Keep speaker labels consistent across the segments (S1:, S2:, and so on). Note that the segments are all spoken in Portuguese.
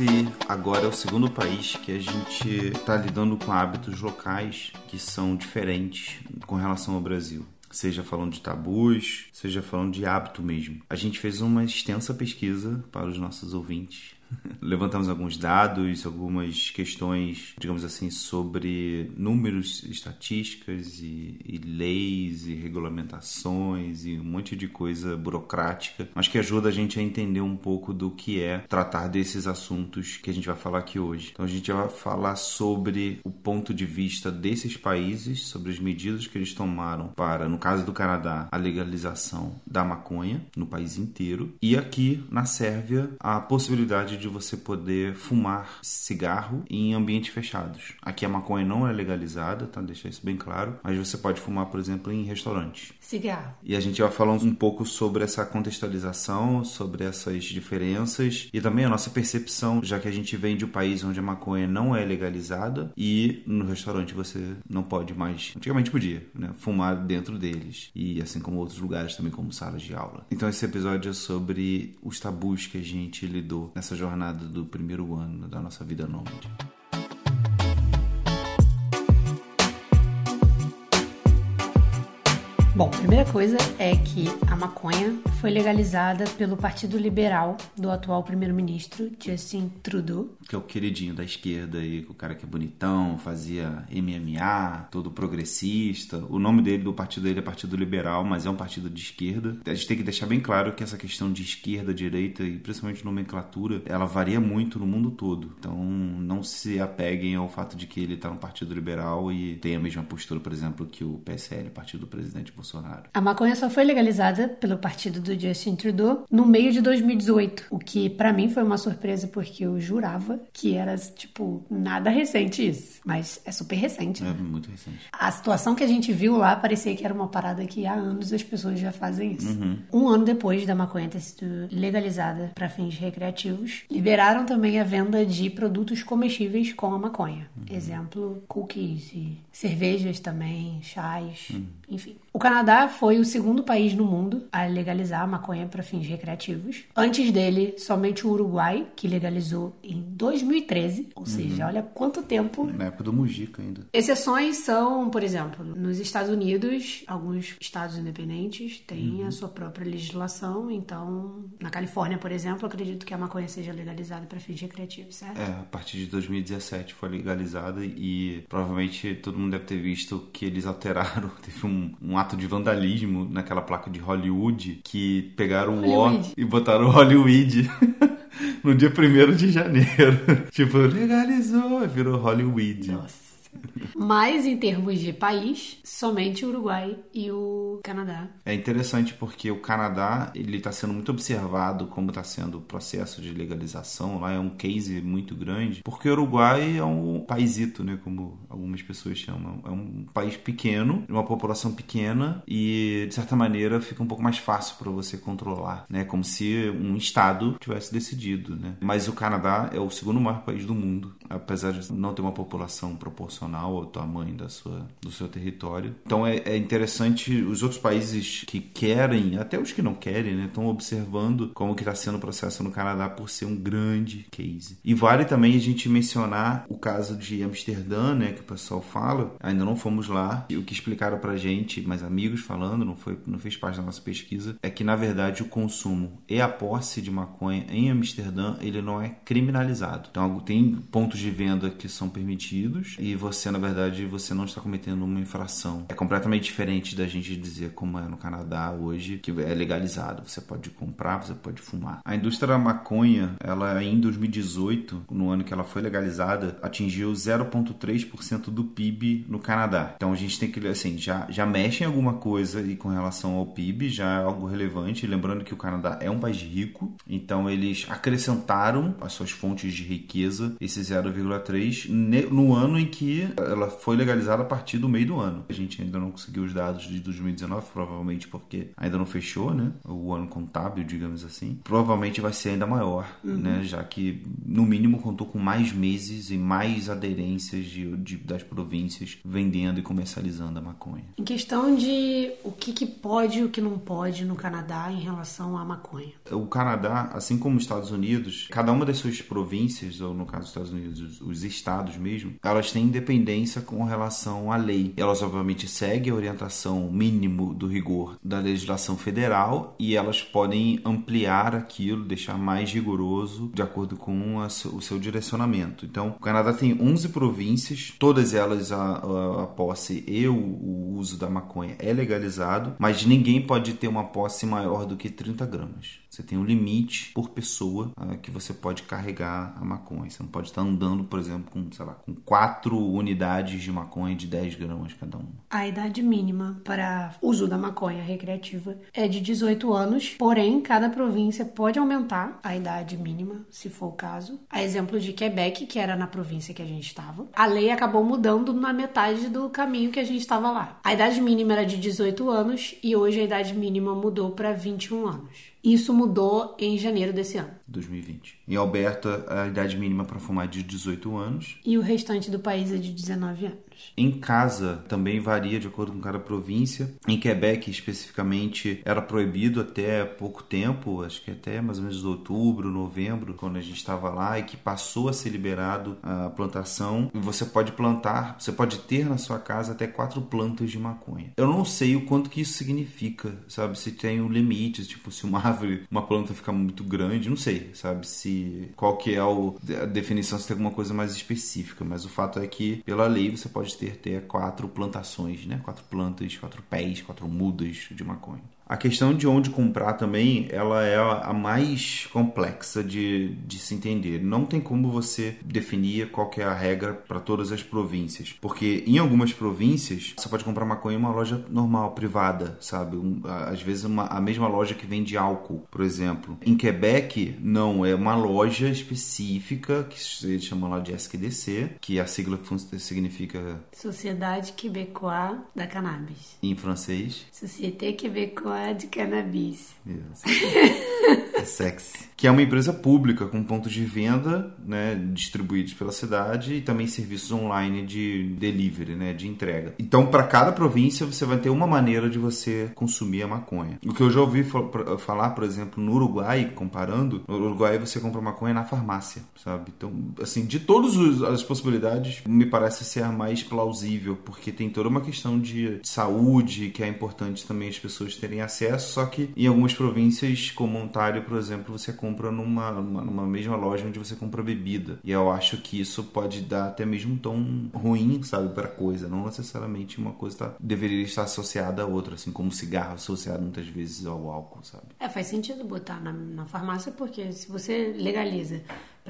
S1: esse agora é o segundo país que a gente está lidando com hábitos locais que são diferentes com relação ao Brasil seja falando de tabus, seja falando de hábito mesmo. A gente fez uma extensa pesquisa para os nossos ouvintes Levantamos alguns dados, algumas questões, digamos assim, sobre números, estatísticas e, e, leis e regulamentações e um monte de coisa burocrática, mas que ajuda a gente a entender um pouco do que é tratar desses assuntos que a gente vai falar aqui hoje. Então a gente vai falar sobre o ponto de vista desses países, sobre as medidas que eles tomaram para, no caso do Canadá, a legalização da maconha no país inteiro e aqui na Sérvia a possibilidade de você poder fumar cigarro em ambientes fechados. Aqui a maconha não é legalizada, tá? Deixar isso bem claro. Mas você pode fumar, por exemplo, em restaurantes.
S2: Cigarro.
S1: E a gente vai falar um pouco sobre essa contextualização, sobre essas diferenças e também a nossa percepção, já que a gente vem de um país onde a maconha não é legalizada e no restaurante você não pode mais, antigamente podia, né? Fumar dentro deles. E assim como outros lugares também, como salas de aula. Então esse episódio é sobre os tabus que a gente lidou nessa jornada jornada do primeiro ano da nossa vida nômade.
S2: Bom, primeira coisa é que a maconha foi legalizada pelo Partido Liberal do atual primeiro-ministro Justin Trudeau.
S1: Que é o queridinho da esquerda aí, o cara que é bonitão, fazia MMA, todo progressista. O nome dele, do partido dele é Partido Liberal, mas é um partido de esquerda. A gente tem que deixar bem claro que essa questão de esquerda, direita e principalmente nomenclatura, ela varia muito no mundo todo. Então não se apeguem ao fato de que ele está no Partido Liberal e tem a mesma postura, por exemplo, que o PSL, Partido do Presidente Bolsonaro. Bolsonaro.
S2: A maconha só foi legalizada pelo partido do Justin Trudeau no meio de 2018, o que para mim foi uma surpresa porque eu jurava que era tipo nada recente isso, mas é super recente.
S1: Né? É muito recente.
S2: A situação que a gente viu lá parecia que era uma parada que há anos as pessoas já fazem isso. Uhum. Um ano depois da maconha ter sido legalizada para fins recreativos, liberaram também a venda de produtos comestíveis com a maconha. Uhum. Exemplo, cookies e cervejas também, chás, uhum. enfim. O Canadá foi o segundo país no mundo a legalizar a maconha para fins recreativos. Antes dele, somente o Uruguai, que legalizou em 2013, ou seja, uhum. olha quanto tempo.
S1: Na época do Mujica ainda.
S2: Exceções são, por exemplo, nos Estados Unidos, alguns estados independentes têm uhum. a sua própria legislação, então, na Califórnia, por exemplo, acredito que a maconha seja legalizada para fins recreativos, certo?
S1: É, a partir de 2017 foi legalizada e provavelmente todo mundo deve ter visto que eles alteraram, teve um, um ato de vandalismo naquela placa de Hollywood que pegaram o O e botaram Hollywood. no dia 1 de janeiro. tipo, legalizou, virou Hollywood.
S2: Nossa. Mas em termos de país, somente o Uruguai e o Canadá.
S1: É interessante porque o Canadá ele está sendo muito observado como está sendo o processo de legalização. Lá é um case muito grande, porque o Uruguai é um paísito, né, como algumas pessoas chamam. É um país pequeno, uma população pequena e de certa maneira fica um pouco mais fácil para você controlar, né, como se um estado tivesse decidido, né. Mas o Canadá é o segundo maior país do mundo, apesar de não ter uma população proporcional proporcional ao tamanho da sua, do seu território. Então é, é interessante os outros países que querem, até os que não querem, né, estão observando como que está sendo o processo no Canadá por ser um grande case. E vale também a gente mencionar o caso de Amsterdã, né, que o pessoal fala. Ainda não fomos lá. E o que explicaram pra gente, mas amigos falando, não foi, não fez parte da nossa pesquisa, é que na verdade o consumo e a posse de maconha em Amsterdã ele não é criminalizado. Então tem pontos de venda que são permitidos e você você, na verdade, você não está cometendo uma infração. É completamente diferente da gente dizer como é no Canadá hoje, que é legalizado. Você pode comprar, você pode fumar. A indústria da maconha, ela em 2018, no ano que ela foi legalizada, atingiu 0,3% do PIB no Canadá. Então a gente tem que, assim, já, já mexe em alguma coisa e com relação ao PIB, já é algo relevante. Lembrando que o Canadá é um país rico, então eles acrescentaram as suas fontes de riqueza, esse 0,3, no ano em que ela foi legalizada a partir do meio do ano. A gente ainda não conseguiu os dados de 2019, provavelmente porque ainda não fechou, né? O ano contábil, digamos assim. Provavelmente vai ser ainda maior, uhum. né? Já que, no mínimo, contou com mais meses e mais aderências de, de, das províncias vendendo e comercializando a maconha.
S2: Em questão de o que, que pode e o que não pode no Canadá em relação à maconha.
S1: O Canadá, assim como os Estados Unidos, cada uma das suas províncias, ou no caso dos Estados Unidos, os, os estados mesmo, elas têm independência com relação à lei. Elas, obviamente, seguem a orientação mínimo do rigor da legislação federal e elas podem ampliar aquilo, deixar mais rigoroso de acordo com a, o seu direcionamento. Então, o Canadá tem 11 províncias, todas elas a, a, a posse e o, o uso da maconha é legalizado, mas ninguém pode ter uma posse maior do que 30 gramas. Você tem um limite por pessoa uh, que você pode carregar a maconha. Você não pode estar andando, por exemplo, com, sei lá, com quatro unidades de maconha de 10 gramas cada uma.
S2: A idade mínima para uso da maconha recreativa é de 18 anos, porém, cada província pode aumentar a idade mínima, se for o caso. A exemplo de Quebec, que era na província que a gente estava, a lei acabou mudando na metade do caminho que a gente estava lá. A idade mínima era de 18 anos e hoje a idade mínima mudou para 21 anos. Isso mudou em janeiro desse ano.
S1: 2020. Em Alberta, a idade mínima para fumar é de 18 anos.
S2: E o restante do país é de 19 anos.
S1: Em casa, também varia de acordo com cada província. Em Quebec, especificamente, era proibido até pouco tempo, acho que até mais ou menos outubro, novembro, quando a gente estava lá, e que passou a ser liberado a plantação. Você pode plantar, você pode ter na sua casa até quatro plantas de maconha. Eu não sei o quanto que isso significa, sabe? Se tem um limite, tipo, se uma árvore, uma planta ficar muito grande, não sei, sabe? Se qual que é o, a definição, se tem alguma coisa mais específica, mas o fato é que pela lei você pode ter até quatro plantações, né? Quatro plantas, quatro pés, quatro mudas de maconha. A questão de onde comprar também, ela é a mais complexa de, de se entender. Não tem como você definir qual é a regra para todas as províncias, porque em algumas províncias você pode comprar maconha em uma loja normal, privada, sabe? Um, às vezes uma, a mesma loja que vende álcool, por exemplo. Em Quebec, não, é uma loja específica que se chama lá de SQDC, que a sigla significa
S2: Sociedade Quebecois da Cannabis.
S1: Em francês?
S2: Société Québécoise de cannabis.
S1: É sexy que é uma empresa pública com pontos de venda né, distribuídos pela cidade e também serviços online de delivery, né, de entrega. Então, para cada província, você vai ter uma maneira de você consumir a maconha. O que eu já ouvi falar, por exemplo, no Uruguai, comparando, no Uruguai você compra maconha na farmácia, sabe? Então, assim, de todas as possibilidades, me parece ser a mais plausível, porque tem toda uma questão de saúde que é importante também as pessoas terem acesso, só que em algumas províncias, como Ontário, por exemplo, você compra numa, numa, mesma loja onde você compra bebida. E eu acho que isso pode dar até mesmo um tom ruim, sabe, para coisa. Não necessariamente uma coisa tá, deveria estar associada a outra, assim como cigarro associado muitas vezes ao álcool, sabe?
S2: É, faz sentido botar na, na farmácia porque se você legaliza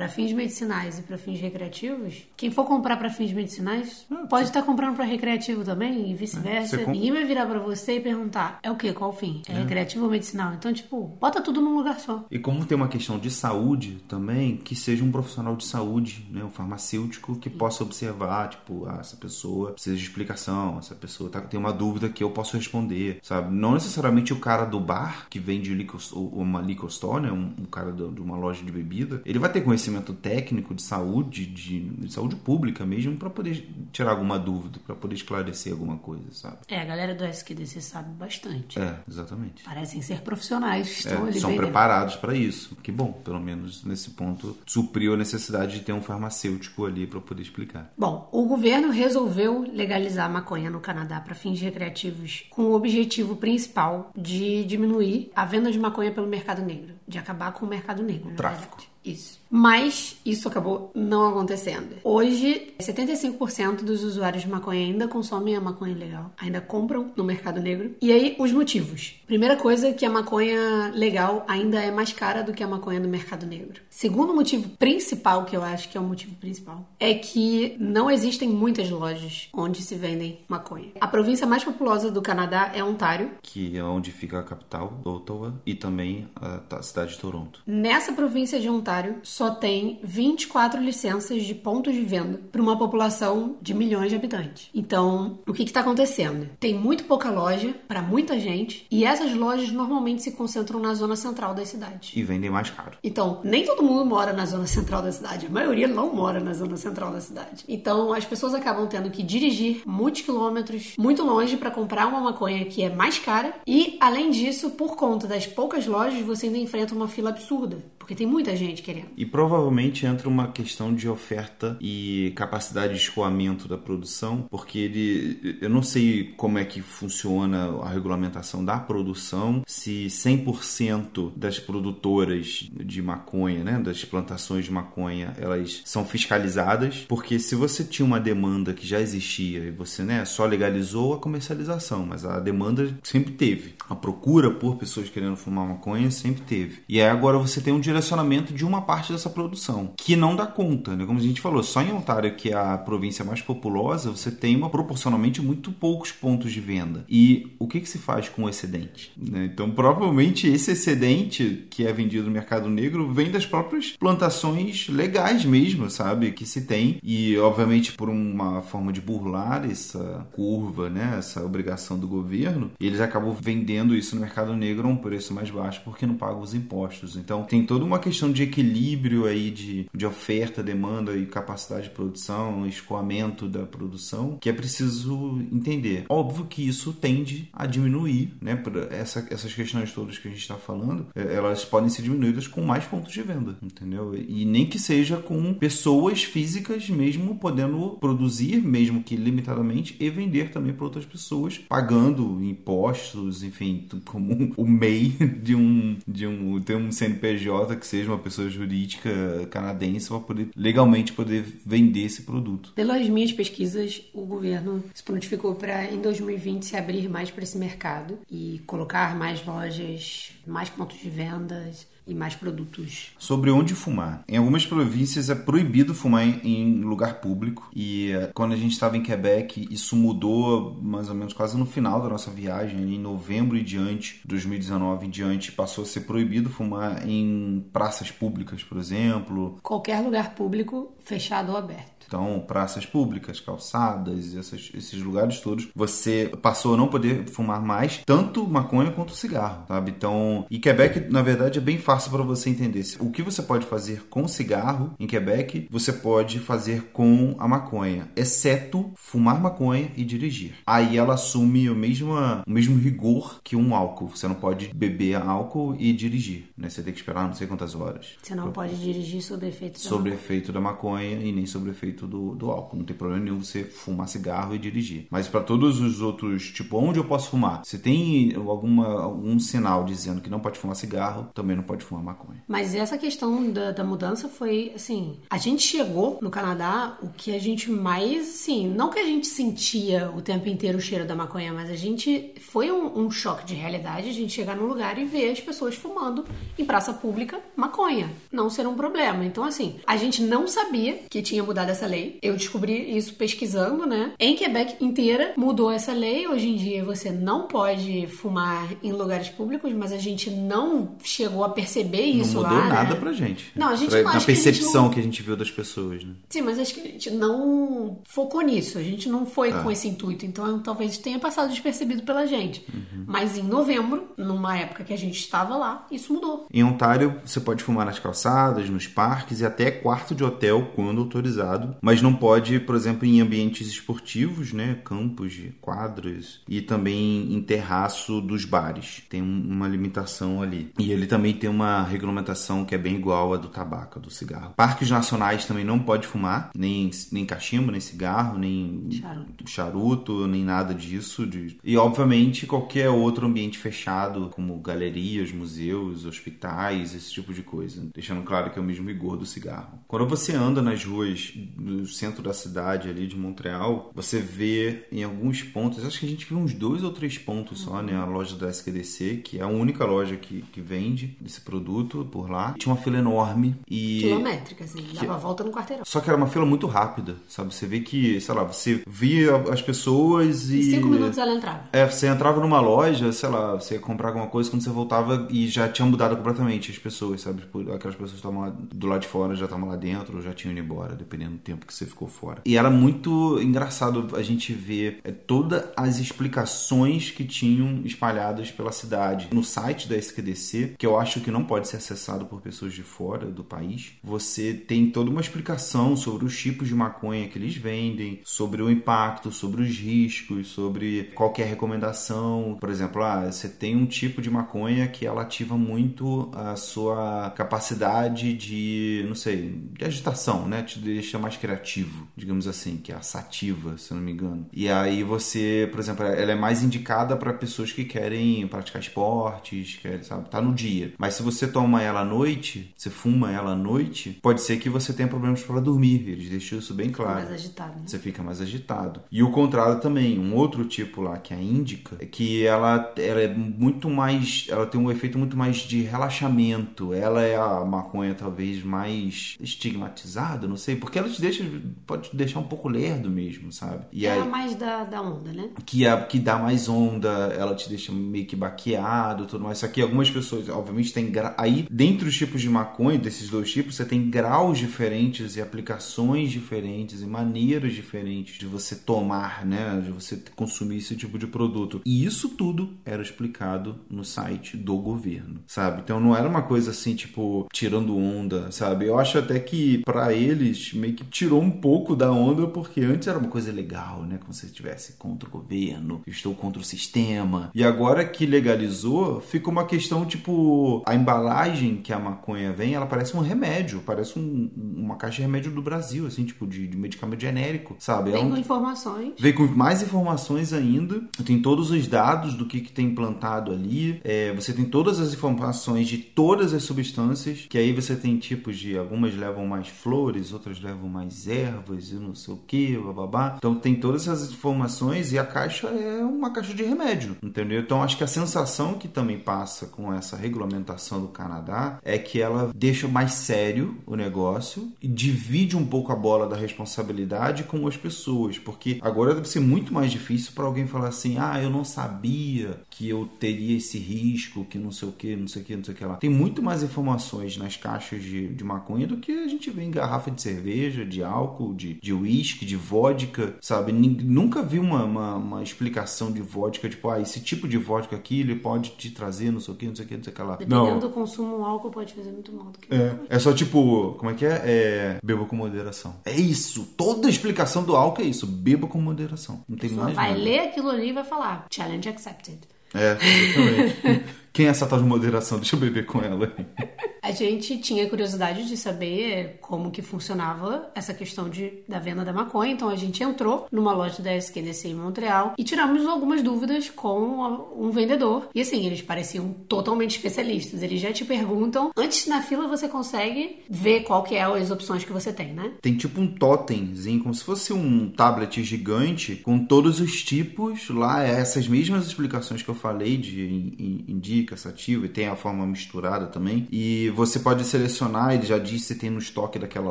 S2: para fins medicinais e para fins recreativos, quem for comprar para fins medicinais ah, pode estar tá comprando para recreativo também e vice-versa. É, Ninguém vai virar para você e perguntar: é o que? Qual o fim? É, é, recreativo ou medicinal? Então, tipo, bota tudo num lugar só.
S1: E como tem uma questão de saúde também, que seja um profissional de saúde, né, um farmacêutico que Sim. possa observar, tipo, ah, essa pessoa precisa de explicação, essa pessoa tá, tem uma dúvida que eu posso responder, sabe? Não necessariamente o cara do bar que vende liquor, uma liquor store, né, um, um cara de uma loja de bebida, ele vai ter conhecimento conhecimento técnico de saúde, de, de saúde pública mesmo, para poder tirar alguma dúvida, para poder esclarecer alguma coisa, sabe?
S2: É, a galera do SQDC sabe bastante.
S1: É, exatamente.
S2: Parecem ser profissionais, estão é, ali
S1: São preparados para isso. Que bom, pelo menos nesse ponto supriu a necessidade de ter um farmacêutico ali para poder explicar.
S2: Bom, o governo resolveu legalizar a maconha no Canadá para fins recreativos com o objetivo principal de diminuir a venda de maconha pelo mercado negro, de acabar com o mercado negro.
S1: Tráfico.
S2: Verdade. Isso. Mas isso acabou não acontecendo. Hoje, 75% dos usuários de maconha ainda consomem a maconha legal, ainda compram no mercado negro. E aí, os motivos. Primeira coisa que a maconha legal ainda é mais cara do que a maconha do mercado negro. Segundo motivo principal, que eu acho que é o motivo principal, é que não existem muitas lojas onde se vendem maconha. A província mais populosa do Canadá é Ontário,
S1: que é onde fica a capital, Ottawa, e também a cidade cidade de Toronto.
S2: Nessa província de Ontário, só tem 24 licenças de pontos de venda para uma população de milhões de habitantes. Então, o que está acontecendo? Tem muito pouca loja para muita gente e essas lojas normalmente se concentram na zona central das cidades.
S1: E vendem mais caro.
S2: Então, nem todo mundo mora na zona central da cidade. A maioria não mora na zona central da cidade. Então, as pessoas acabam tendo que dirigir muitos quilômetros, muito longe para comprar uma maconha que é mais cara. E, além disso, por conta das poucas lojas, você ainda enfrenta uma fila absurda porque tem muita gente querendo.
S1: E provavelmente entra uma questão de oferta e capacidade de escoamento da produção, porque ele, eu não sei como é que funciona a regulamentação da produção, se 100% das produtoras de maconha, né, das plantações de maconha, elas são fiscalizadas, porque se você tinha uma demanda que já existia e você, né, só legalizou a comercialização, mas a demanda sempre teve. A procura por pessoas querendo fumar maconha sempre teve. E aí agora você tem um direcionamento de uma parte dessa produção, que não dá conta, né? Como a gente falou, só em Ontário, que é a província mais populosa, você tem uma proporcionalmente muito poucos pontos de venda. E o que, que se faz com o excedente? Né? Então, provavelmente esse excedente que é vendido no mercado negro vem das próprias plantações legais mesmo, sabe? Que se tem. E, obviamente, por uma forma de burlar essa curva, né? Essa obrigação do governo, eles acabam vendendo isso no mercado negro a um preço mais baixo porque não pagam os impostos. Então, tem todo uma questão de equilíbrio aí de, de oferta, demanda e capacidade de produção, escoamento da produção, que é preciso entender. Óbvio que isso tende a diminuir, né? Essa, essas questões todas que a gente está falando, é, elas podem ser diminuídas com mais pontos de venda, entendeu? E nem que seja com pessoas físicas mesmo podendo produzir, mesmo que limitadamente, e vender também para outras pessoas, pagando impostos, enfim, como o MEI de um, de um, ter um CNPJ que seja uma pessoa jurídica canadense para poder legalmente poder vender esse produto.
S2: Pelas minhas pesquisas, o governo se prontificou para em 2020 se abrir mais para esse mercado e colocar mais lojas, mais pontos de vendas e mais produtos.
S1: Sobre onde fumar. Em algumas províncias é proibido fumar em lugar público e eh, quando a gente estava em Quebec isso mudou mais ou menos quase no final da nossa viagem, em novembro e diante, 2019 em diante, passou a ser proibido fumar em praças públicas, por exemplo.
S2: Qualquer lugar público, fechado ou aberto.
S1: Então, praças públicas, calçadas, essas, esses lugares todos, você passou a não poder fumar mais tanto maconha quanto cigarro, sabe? Então, e Quebec, na verdade, é bem fácil para você entender. O que você pode fazer com cigarro em Quebec, você pode fazer com a maconha, exceto fumar maconha e dirigir. Aí ela assume o mesmo, o mesmo rigor que um álcool. Você não pode beber álcool e dirigir, né? Você tem que esperar não sei quantas horas.
S2: Você não pode dirigir sob efeito da
S1: Sobre
S2: maconha.
S1: efeito da maconha e nem sobre efeito efeito do, do álcool. Não tem problema nenhum você fumar cigarro e dirigir. Mas para todos os outros, tipo, onde eu posso fumar? Se tem alguma, algum sinal dizendo que não pode fumar cigarro, também não pode fumar maconha.
S2: Mas essa questão da, da mudança foi, assim, a gente chegou no Canadá, o que a gente mais, assim, não que a gente sentia o tempo inteiro o cheiro da maconha, mas a gente, foi um, um choque de realidade a gente chegar num lugar e ver as pessoas fumando em praça pública maconha. Não ser um problema. Então, assim, a gente não sabia que tinha mudado essa lei. Eu descobri isso pesquisando, né? Em Quebec inteira mudou essa lei. Hoje em dia você não pode fumar em lugares públicos, mas a gente não chegou a perceber isso
S1: não
S2: lá.
S1: mudou
S2: né?
S1: nada pra gente.
S2: Não, a gente
S1: pra,
S2: não
S1: Na
S2: acho que a
S1: percepção
S2: não-
S1: que a gente viu das pessoas, né?
S2: Sim, mas acho que a gente não focou nisso. A gente não foi
S1: Tá.
S2: com esse intuito. Então talvez tenha passado despercebido pela gente. Mas em novembro, numa época que a gente estava lá, isso mudou.
S1: Em Ontário, você pode fumar nas calçadas, nos parques e até quarto de hotel quando autorizado, mas não pode, por exemplo, em ambientes esportivos, né, campos de quadras e também em terraço dos bares. Tem um- uma limitação ali. E ele também tem uma regulamentação que é bem igual à do tabaco, do cigarro. Parques nacionais também não pode fumar, nem nem cachimbo, nem cigarro, nem
S2: Charuto.
S1: charuto, nem nada disso. de- E, obviamente, qualquer outro ambiente fechado, como galerias, museus, hospitais, esse tipo de coisa. Deixando claro que é o mesmo rigor do cigarro. Quando você anda nas ruas do centro da cidade ali de Montreal, você vê em alguns pontos, acho que a gente viu uns dois ou três pontos só, né? A loja da SQDC, que é a única loja que, que vende esse produto por lá. Tinha uma fila enorme e.
S2: Quilométrica, assim, dava a volta no quarteirão.
S1: Só que era uma fila muito rápida, sabe? Você vê que, sei lá, você via as pessoas e.
S2: Em cinco minutos ela entrava.
S1: É, você entrava numa loja, sei lá, você ia comprar alguma coisa, quando você voltava e já tinha mudado completamente as pessoas, sabe? Tipo, aquelas pessoas que estavam lá do lado de fora já estavam lá dentro ou já tinham ido embora, dependendo do tempo que você ficou fora. E era muito engraçado a gente ver é, todas as explicações que tinham espalhadas pela cidade. No site da SQDC, que eu acho que não pode ser acessado por pessoas de fora do país, você tem toda uma explicação sobre os tipos de maconha que eles vendem, sobre o impacto, sobre os riscos, sobre qualquer recomendação. Por exemplo, ah, você tem um tipo de maconha que ela ativa muito a sua capacidade de, não sei, de agitação, né? Te deixa mais criativo, digamos assim, que é a sativa, se não me engano. E aí você, por exemplo, ela é mais indicada para pessoas que querem praticar esportes, querem, sabe, tá no dia. Mas se você toma ela à noite, você fuma ela à noite, pode ser que você tenha problemas para dormir. Eles deixam isso bem claro.
S2: Fica mais agitado. Né?
S1: Você fica mais agitado. E o contrário também, um outro tipo lá que é a índica, é que ela, ela é muito mais, ela tem um efeito muito mais de relaxamento. Ela é a maconha talvez mais estigmatizada, não sei, porque ela te deixa, pode deixar um pouco lerdo mesmo, sabe?
S2: E é aí, mais da, da onda, né?
S1: Que, é, que dá mais onda, ela te deixa meio que baqueado tudo mais. Só que algumas pessoas, obviamente, tem gra... aí, dentre os tipos de maconha, desses dois tipos, você tem graus diferentes e aplicações diferentes e maneiras diferentes de você tomar, né? De você consumir esse tipo de produto. E isso tudo era explicado no site do governo, sabe? Então não era uma coisa assim, tipo, tirando onda, sabe? Eu acho até que para eles meio que tirou um pouco da onda, porque antes era uma coisa legal, né? Como se estivesse contra o governo, estou contra o sistema. E agora que legalizou, fica uma questão tipo, a embalagem que a maconha vem, ela parece um remédio, parece um, uma caixa de remédio do Brasil, assim, tipo, de, de medicamento genérico, sabe?
S2: Vem
S1: é um,
S2: com informações.
S1: Vem com mais informações ainda. Tem todos os dados do que, que tem implantado ali. É, você tem todas as informações de todas as substâncias, que aí você tem tipos de. Algumas levam mais flores, outras levam mais ervas e não sei o que, babá. Então tem todas essas informações e a caixa é uma caixa de remédio, entendeu? Então acho que a sensação que também passa com essa regulamentação do Canadá é que ela deixa mais sério o negócio e divide um pouco a bola da responsabilidade com as pessoas, porque agora deve ser muito mais difícil para alguém falar assim: ah, eu não sabia que eu teria esse risco, que não sei o que, não sei o que, não sei o que lá. Tem muito mais informações nas caixas de, de maconha do que a gente vê em garrafa de cerveja, de álcool, de uísque, de, de vodka, sabe? Nunca vi uma, uma, uma, explicação de vodka, tipo, ah, esse tipo de vodka aqui ele pode te trazer não sei o que, não sei o que, não sei o que lá.
S2: Dependendo não. do consumo, o álcool pode fazer muito mal. Do que
S1: é, é só tipo, como é que é? É beba com moderação. É isso. Toda explicação do álcool é isso. Beba com moderação. Não tem mais
S2: vai
S1: nada.
S2: ler aquilo ali e vai falar challenge accepted.
S1: É, exatamente. Quem é essa tal de moderação? Deixa eu beber com ela.
S2: A gente tinha curiosidade de saber como que funcionava essa questão de, da venda da maconha, então a gente entrou numa loja da SQDC em Montreal e tiramos algumas dúvidas com um vendedor. E assim, eles pareciam totalmente especialistas. Eles já te perguntam, antes na fila você consegue ver qual que é as opções que você tem, né?
S1: Tem tipo um totemzinho, como se fosse um tablet gigante com todos os tipos lá, essas mesmas explicações que eu falei de indica, sativa e tem a forma misturada também. E você pode selecionar, ele já diz se tem no estoque daquela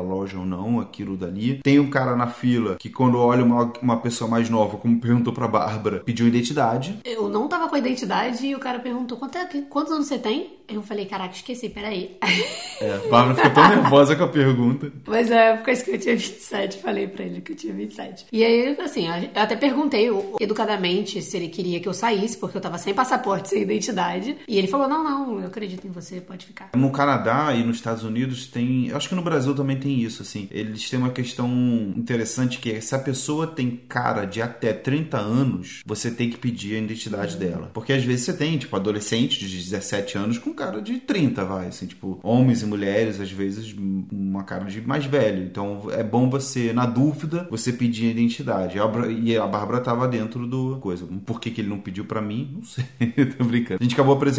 S1: loja ou não, aquilo dali. Tem um cara na fila que quando olha uma, uma pessoa mais nova, como perguntou pra Bárbara, pediu identidade.
S2: Eu não tava com a identidade e o cara perguntou Quanto é, quantos anos você tem? Eu falei, caraca, esqueci, peraí.
S1: É, a Bárbara ficou tão nervosa com a pergunta.
S2: Mas é, porque que eu tinha 27, falei pra ele que eu tinha 27. E aí, assim, eu até perguntei educadamente se ele queria que eu saísse, porque eu tava sem passaporte, sem identidade. E ele falou, não, não, eu acredito em você, pode ficar.
S1: No Canadá e nos Estados Unidos tem, acho que no Brasil também tem isso, assim. Eles têm uma questão interessante que é se a pessoa tem cara de até 30 anos, você tem que pedir a identidade uhum. dela. Porque às vezes você tem, tipo, adolescente de 17 anos com cara de 30, vai, assim, tipo, homens e mulheres, às vezes, uma cara de mais velho. Então é bom você, na dúvida, você pedir a identidade. E a Bárbara tava dentro do coisa. Por que, que ele não pediu para mim? Não sei, tô brincando. A gente acabou apresentando.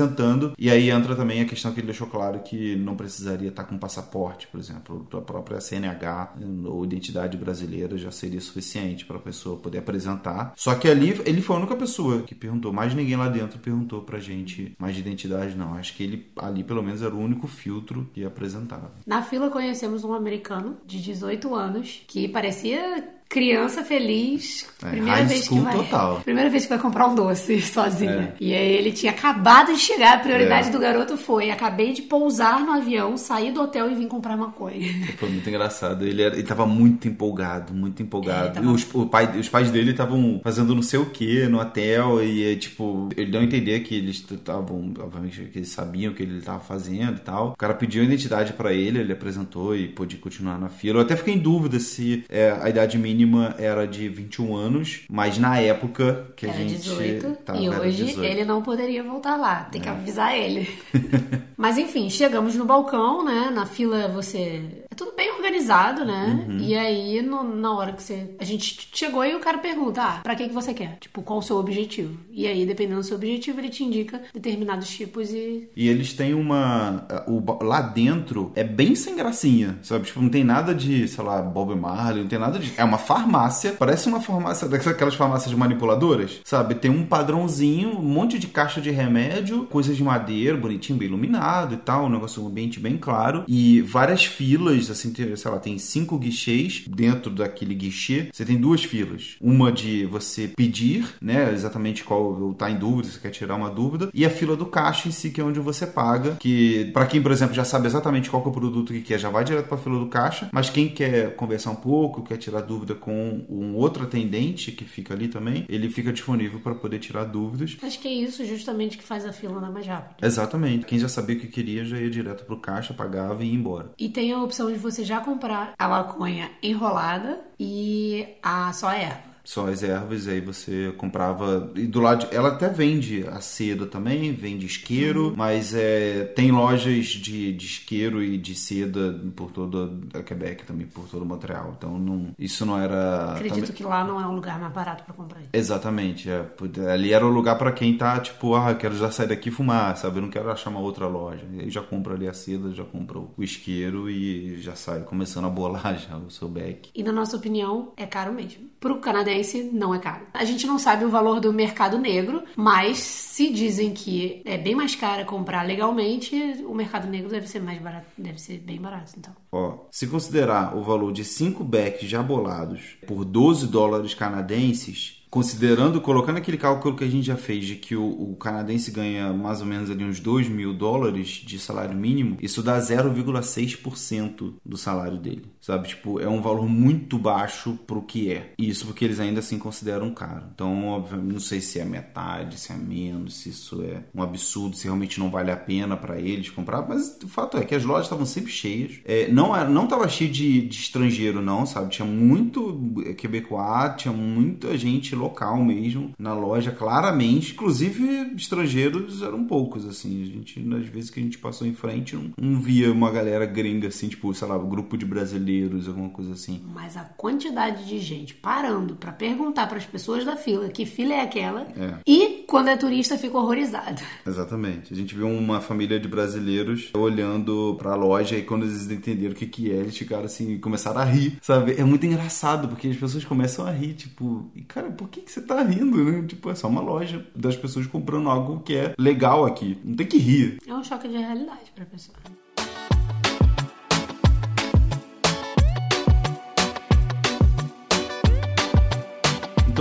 S1: E aí entra também a questão que ele deixou claro que não precisaria estar com passaporte, por exemplo, a própria CNH ou identidade brasileira já seria suficiente para a pessoa poder apresentar. Só que ali ele foi a única pessoa que perguntou, mais ninguém lá dentro perguntou pra gente mais de identidade, não. Acho que ele ali pelo menos era o único filtro que apresentava.
S2: Na fila conhecemos um americano de 18 anos que parecia criança feliz,
S1: É,
S2: primeira vez que vai,
S1: total.
S2: primeira vez que vai comprar um doce sozinha.
S1: É.
S2: E aí ele tinha acabado de chegar, a prioridade
S1: É.
S2: do garoto foi: acabei de pousar no avião, sair do hotel e vim comprar maconha.
S1: Foi muito engraçado. Ele, era, ele tava muito empolgado, muito empolgado.
S2: É, tava-
S1: E os, o pai, os pais dele estavam fazendo não sei o que no hotel e, é, tipo, ele deu a entender que eles estavam, obviamente, que eles sabiam o que ele estava fazendo e tal. O cara pediu a identidade pra ele, ele apresentou e pôde continuar na fila. Eu até fiquei em dúvida se é, a idade mínima era de 21 anos, mas na época que a
S2: Era
S1: gente
S2: 18
S1: tava,
S2: e hoje
S1: 18.
S2: ele não poderia voltar lá, tem que avisar ele. Mas enfim, chegamos no balcão, né? Na fila você. É tudo bem organizado, né?
S1: Uhum.
S2: E aí, no- na hora que você. A gente chegou e o cara pergunta: ah, pra que, que você quer? Tipo, qual o seu objetivo? E aí, dependendo do seu objetivo, ele te indica determinados tipos e.
S1: E eles têm uma. o lá dentro é bem sem gracinha, sabe? Tipo, não tem nada de, sei lá, Bob Marley, não tem nada de. É uma farmácia, parece uma farmácia, daquelas farmácias manipuladoras, sabe? Tem um padrãozinho, um monte de caixa de remédio, coisas de madeira, bonitinho, bem iluminado e tal, um negócio, um ambiente bem claro. E várias filas, assim, tem, sei lá, tem cinco guichês dentro daquele guichê. Você tem duas filas. Uma de você pedir, né? Exatamente qual tá em dúvida, você quer tirar uma dúvida. E a fila do caixa em si, que é onde você paga. Que, pra quem, por exemplo, já sabe exatamente qual que é o produto que quer, já vai direto pra fila do caixa. Mas quem quer conversar um pouco, quer tirar dúvida com um outro atendente que fica ali também, ele fica disponível para poder tirar dúvidas.
S2: Acho que é isso justamente que faz a fila andar mais rápido.
S1: Exatamente. Quem já sabia que queria já ia direto pro caixa, pagava e ia embora.
S2: E tem a opção de você já comprar a maconha enrolada e a só erva.
S1: Só as ervas, aí você comprava. E do lado. de- ela até vende a seda também, vende isqueiro, mas é, tem lojas de, de isqueiro e de seda por toda a Quebec também, por todo Montreal. Então não, isso não era.
S2: Acredito
S1: também-
S2: que lá não é um lugar mais barato pra comprar.
S1: Exatamente, é. Ali era o lugar pra quem tá, tipo, ah, quero já sair daqui e fumar, sabe? Eu não quero achar uma outra loja. E aí já compra ali a seda, já compra o isqueiro e já sai começando a bolar já o seu beck.
S2: E na nossa opinião, é caro mesmo. Pro canadense, não é caro. A gente não sabe o valor do mercado negro, mas se dizem que é bem mais caro comprar legalmente, o mercado negro deve ser mais barato, deve ser bem barato, então.
S1: Ó, se considerar o valor de 5 becks já bolados por 12 dólares canadenses, considerando, colocando aquele cálculo que a gente já fez de que o, o canadense ganha mais ou menos ali uns 2 mil dólares de salário mínimo, isso dá 0,6% do salário dele, sabe? Tipo, é um valor muito baixo pro que é. E isso porque eles ainda assim consideram caro. Então, obviamente, não sei se é metade, se é menos, se isso é um absurdo, se realmente não vale a pena para eles comprar, mas o fato é que as lojas estavam sempre cheias. É, não era, não tava cheio de, de estrangeiro, não, sabe? Tinha muito quebecois, tinha muita gente local mesmo na loja, claramente. Inclusive, estrangeiros eram poucos, assim. A gente, nas vezes que a gente passou em frente, não, não via uma galera gringa, assim, tipo, sei lá, um grupo de brasileiros, alguma coisa assim.
S2: Mas a quantidade de gente parando pra perguntar pras pessoas da fila que fila é aquela
S1: É.
S2: e quando é turista fica horrorizado.
S1: Exatamente. A gente viu uma família de brasileiros olhando pra loja e quando eles entenderam o que que é, eles ficaram assim, começaram a rir, sabe? É muito engraçado, porque as pessoas começam a rir, tipo, e cara, por que que você tá rindo, né? Tipo, é só uma loja das pessoas comprando algo que é legal aqui. Não tem que rir.
S2: É um choque de realidade pra pessoa.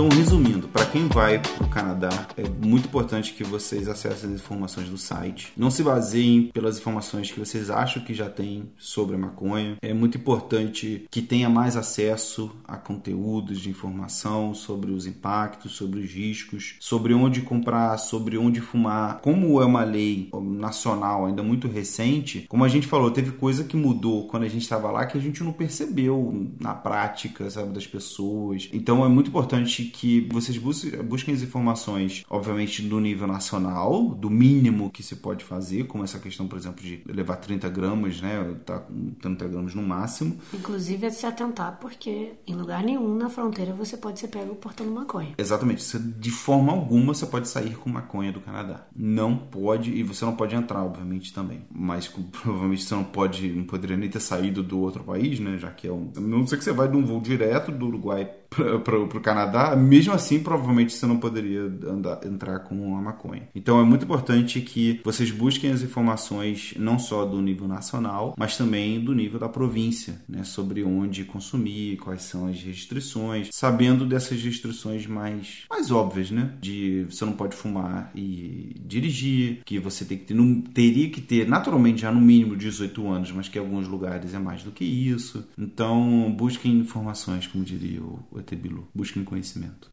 S1: Então, resumindo, para quem vai para o Canadá, é muito importante que vocês acessem as informações do site. Não se baseiem pelas informações que vocês acham que já tem sobre a maconha. É muito importante que tenha mais acesso a conteúdos de informação sobre os impactos, sobre os riscos, sobre onde comprar, sobre onde fumar. Como é uma lei nacional ainda muito recente, como a gente falou, teve coisa que mudou quando a gente estava lá que a gente não percebeu na prática, sabe, das pessoas. Então é muito importante que vocês busquem as informações, obviamente, do nível nacional, do mínimo que se pode fazer, como essa questão, por exemplo, de levar 30 gramas, né? Tá com 30 gramas no máximo.
S2: Inclusive é se atentar, porque em lugar nenhum na fronteira você pode ser pego portando maconha.
S1: Exatamente. Você, de forma alguma você pode sair com maconha do Canadá. Não pode, e você não pode entrar, obviamente, também. Mas provavelmente você não pode, não poderia nem ter saído do outro país, né? Já que é um. Não sei que você vai de um voo direto do Uruguai para o Canadá, mesmo assim, provavelmente você não poderia andar, entrar com a maconha. Então é muito importante que vocês busquem as informações não só do nível nacional, mas também do nível da província, né, sobre onde consumir, quais são as restrições, sabendo dessas restrições mais, mais óbvias, né, de você não pode fumar e dirigir, que você tem que ter, não, teria que ter naturalmente já no mínimo 18 anos, mas que em alguns lugares é mais do que isso. Então busquem informações, como diria o Etebilu. Busquem conhecimento.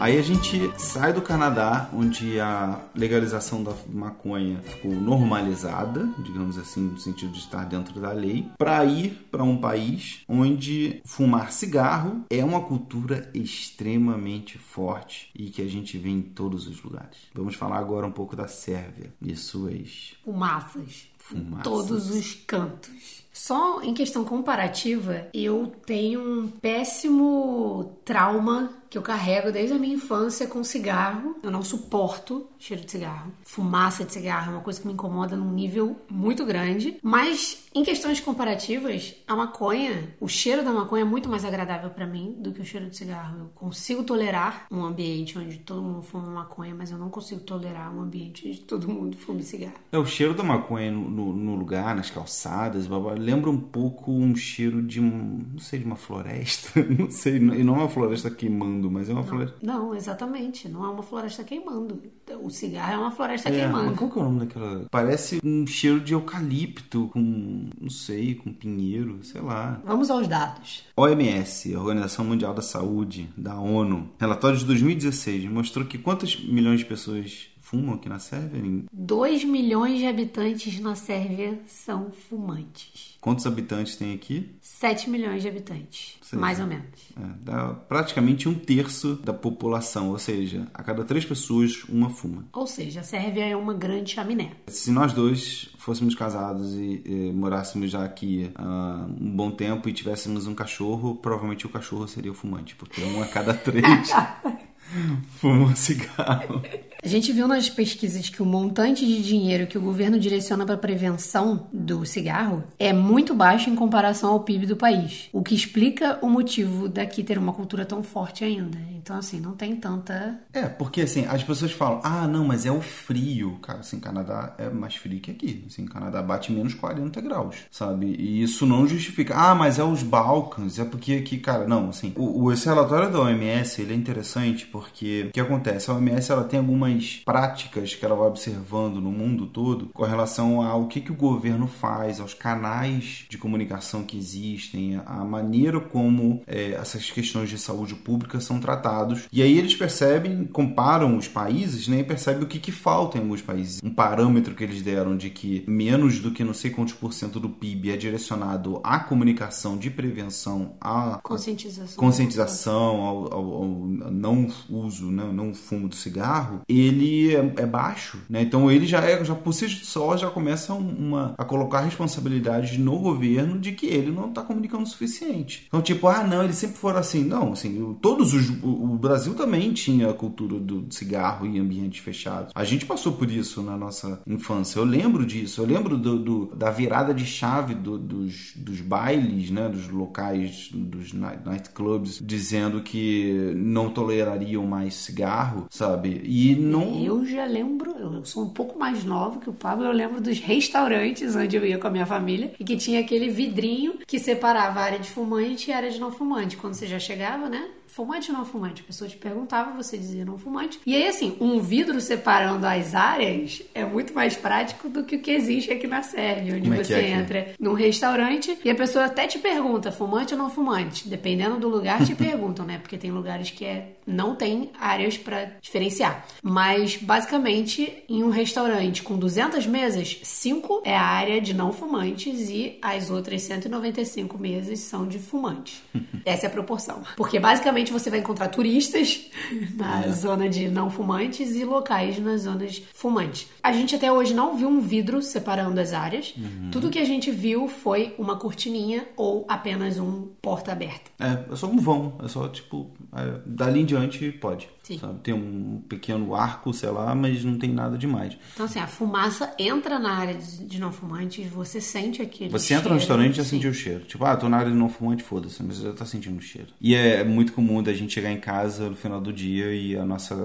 S1: Aí a gente sai do Canadá, onde a legalização da maconha ficou normalizada, digamos assim, no sentido de estar dentro da lei, para ir para um país onde fumar cigarro é uma cultura extremamente forte e que a gente vê em todos os lugares. Vamos falar agora um pouco da Sérvia e suas
S2: fumaças. Fumaças. Todos os cantos. Só em questão comparativa, eu tenho um péssimo trauma que eu carrego desde a minha infância com cigarro. Eu não suporto cheiro de cigarro. Fumaça de cigarro é uma coisa que me incomoda num nível muito grande. Mas em questões comparativas, a maconha, o cheiro da maconha é muito mais agradável para mim do que o cheiro de cigarro. Eu consigo tolerar um ambiente onde todo mundo fuma maconha, mas eu não consigo tolerar um ambiente onde todo mundo fuma cigarro.
S1: É o cheiro da maconha no, no, no lugar, nas calçadas, lembra um pouco um cheiro de não sei, de uma floresta, não sei, e não é uma floresta queimando, mas é uma
S2: não,
S1: floresta.
S2: Não, exatamente, não é uma floresta queimando. O cigarro é uma floresta é, queimando.
S1: Qual que é o nome daquela? Parece um cheiro de eucalipto com, não sei, com pinheiro, sei lá.
S2: Vamos aos dados.
S1: OMS, Organização Mundial da Saúde, da ONU, relatório de 2016 mostrou que quantas milhões de pessoas fumam aqui na Sérvia?
S2: 2 milhões de habitantes na Sérvia são fumantes.
S1: Quantos habitantes tem aqui?
S2: 7 milhões de habitantes, mais ou menos.
S1: É, dá praticamente um terço da população, ou seja, a cada três pessoas, uma fuma.
S2: Ou seja, a Sérvia é uma grande chaminé.
S1: Se nós dois fôssemos casados e, e morássemos já aqui há um bom tempo e tivéssemos um cachorro, provavelmente o cachorro seria o fumante, porque um a cada três fuma um cigarro.
S2: A gente viu nas pesquisas que o montante de dinheiro que o governo direciona para a prevenção do cigarro é muito baixo em comparação ao PIB do país, o que explica o motivo daqui ter uma cultura tão forte ainda. Então, assim, não tem tanta.
S1: É, porque assim, as pessoas falam, ah, não, mas é o frio. Cara, assim, Canadá é mais frio que aqui. Assim, Canadá bate menos 40 graus, sabe? E isso não justifica, ah, mas é os Balcãs, é porque aqui, cara, não, assim, o, esse relatório da OMS, ele é interessante porque o que acontece? A OMS, ela tem algumas algumas práticas que ela vai observando no mundo todo com relação ao que, que o governo faz, aos canais de comunicação que existem, a maneira como é, essas questões de saúde pública são tratados. E aí eles percebem, comparam os países né, e percebem o que, que falta em alguns países. Um parâmetro que eles deram de que menos do que não sei quantos por cento do PIB é direcionado à comunicação de prevenção, à
S2: conscientização,
S1: conscientização ao, ao, ao não uso, né, não fumo do cigarro, ele é, é, baixo, né? Então ele já é, já por si só já começa uma, a colocar responsabilidade no governo de que ele não está comunicando o suficiente. Então tipo, ah não, eles sempre foram assim. Não, assim, todos os o, Brasil também tinha a cultura do cigarro e ambientes fechados. A gente passou por isso na nossa infância. Eu lembro disso. Eu lembro do, do da virada de chave do, dos, dos bailes, né? Dos locais, dos nightclubs, dizendo que não tolerariam mais cigarro, sabe? E não.
S2: Eu já lembro, eu sou um pouco mais nova que o Pablo, eu lembro dos restaurantes onde eu ia com a minha família e que tinha aquele vidrinho que separava a área de fumante e a área de não fumante. Quando você já chegava, né? Fumante ou não fumante? A pessoa te perguntava, você dizia não fumante. E aí, assim, um vidro separando as áreas é muito mais prático do que o que existe aqui na Sérvia, onde é você é entra num restaurante e a pessoa até te pergunta, fumante ou não fumante? Dependendo do lugar, te perguntam, né? Porque tem lugares que é, não tem áreas para diferenciar. Mas Mas, basicamente, em um restaurante com 200 mesas, 5 é a área de não fumantes e as outras 195 mesas são de fumantes. Essa é a proporção. Porque, basicamente, você vai encontrar turistas na é. zona de não fumantes e locais nas zonas fumantes. A gente até hoje não viu um vidro separando as áreas. Uhum. Tudo que a gente viu foi uma cortininha ou apenas um porta aberta.
S1: É, é só um vão. É só, tipo, é, dali em diante pode. Tem um pequeno arco, sei lá, mas não tem nada demais.
S2: Então, assim, a fumaça entra na área de não fumantes, você sente aquele
S1: Você entra no restaurante e já sentiu o cheiro. Tipo, ah, tô na área de não fumante, foda-se, mas já tá sentindo o cheiro. E é muito comum da gente chegar em casa no final do dia e a nossa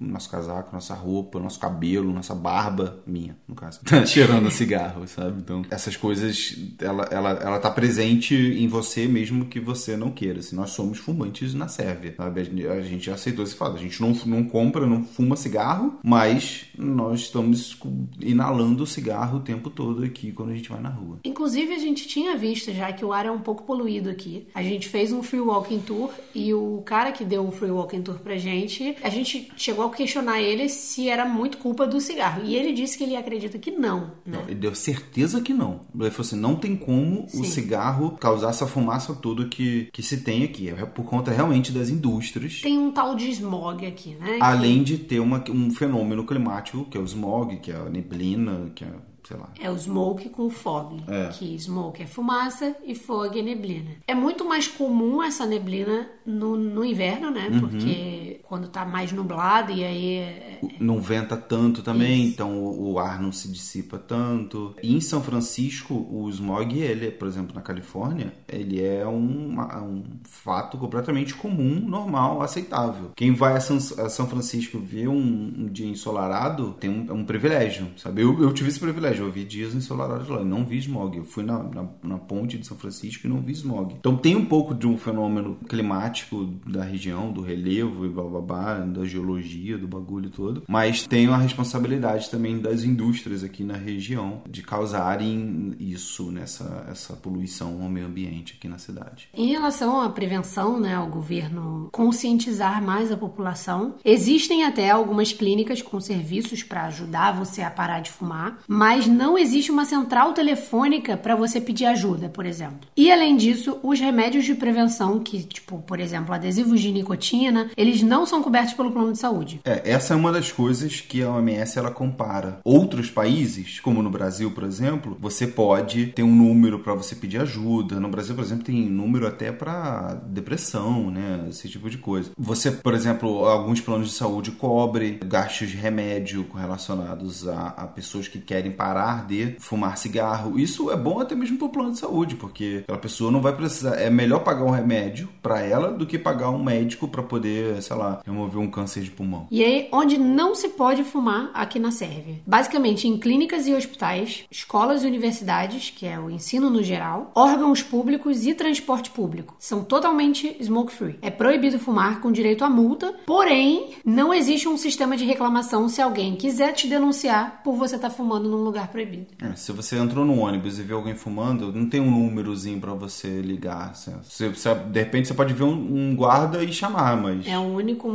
S1: nosso casaco, nossa roupa, nosso cabelo, nossa barba, minha, no caso, tá cheirando a cigarro, sabe? Então, essas coisas, ela, ela, ela tá presente em você mesmo que você não queira. Assim, nós somos fumantes na Sérvia, sabe? A gente já aceitou esse fato. A gente não, não compra, não fuma cigarro, mas nós estamos inalando o cigarro o tempo todo aqui quando a gente vai na rua.
S2: Inclusive, a gente tinha visto já que o ar é um pouco poluído aqui. A gente fez um free walking tour e o cara que deu o free walking tour pra gente, a gente chegou a questionar ele se era muito culpa do cigarro. E ele disse que ele acredita que não. Né?
S1: Não, ele deu certeza que não. Ele falou assim: não tem como Sim. o cigarro causar essa fumaça toda que, que se tem aqui. É por conta realmente das indústrias.
S2: Tem um tal de smog aqui, né?
S1: Além de ter uma, um fenômeno climático, que é o smog, que é a neblina, que é sei lá.
S2: É o smoke com fog. É. Que smoke é fumaça e fog é neblina. É muito mais comum essa neblina no, no inverno, né? Uhum. Porque quando tá mais nublado e aí. É,
S1: é... Não venta tanto também, Isso. então o, o, ar não se dissipa tanto. E em São Francisco, o smog, ele, por exemplo, na Califórnia, ele é um, um fato completamente comum, normal, aceitável. Quem vai a São, a São Francisco ver um, um, dia ensolarado tem um, um privilégio, sabe? Eu, eu tive esse privilégio eu vi dias ensolarados lá, não vi smog. Eu fui na, na, na, ponte de São Francisco e não vi smog. Então tem um pouco de um fenômeno climático da região, do relevo e bababá, da geologia, do bagulho todo. Mas tem uma responsabilidade também das indústrias aqui na região de causarem isso, nessa essa poluição ao meio ambiente aqui na cidade.
S2: Em relação à prevenção, né, ao governo conscientizar mais a população, existem até algumas clínicas com serviços para ajudar você a parar de fumar, mas não existe uma central telefônica para você pedir ajuda, por exemplo. E além disso, os remédios de prevenção, que, tipo, por exemplo, adesivos de nicotina, eles não são cobertos pelo plano de saúde.
S1: É, essa é uma das coisas que a OMS ela compara. Outros países, como no Brasil, por exemplo, você pode ter um número para você pedir ajuda. No Brasil, por exemplo, tem número até para depressão, né? Esse tipo de coisa. Você, por exemplo, alguns planos de saúde cobrem gastos de remédio relacionados a, a pessoas que querem parar parar de fumar cigarro. Isso é bom até mesmo para o plano de saúde, porque aquela pessoa não vai precisar. É melhor pagar um remédio para ela do que pagar um médico para poder, sei lá, remover um câncer de pulmão.
S2: E aí, onde não se pode fumar aqui na Sérvia? Basicamente, em clínicas e hospitais, escolas e universidades, que é o ensino no geral, órgãos públicos e transporte público. São totalmente smoke free. É proibido fumar com direito à multa, porém, não existe um sistema de reclamação se alguém quiser te denunciar por você estar tá fumando num lugar proibido.
S1: É, se você entrou no ônibus e viu alguém fumando, não tem um númerozinho para você ligar. Assim. Você, você, de repente você pode ver um, um, guarda e chamar, mas.
S2: É o único.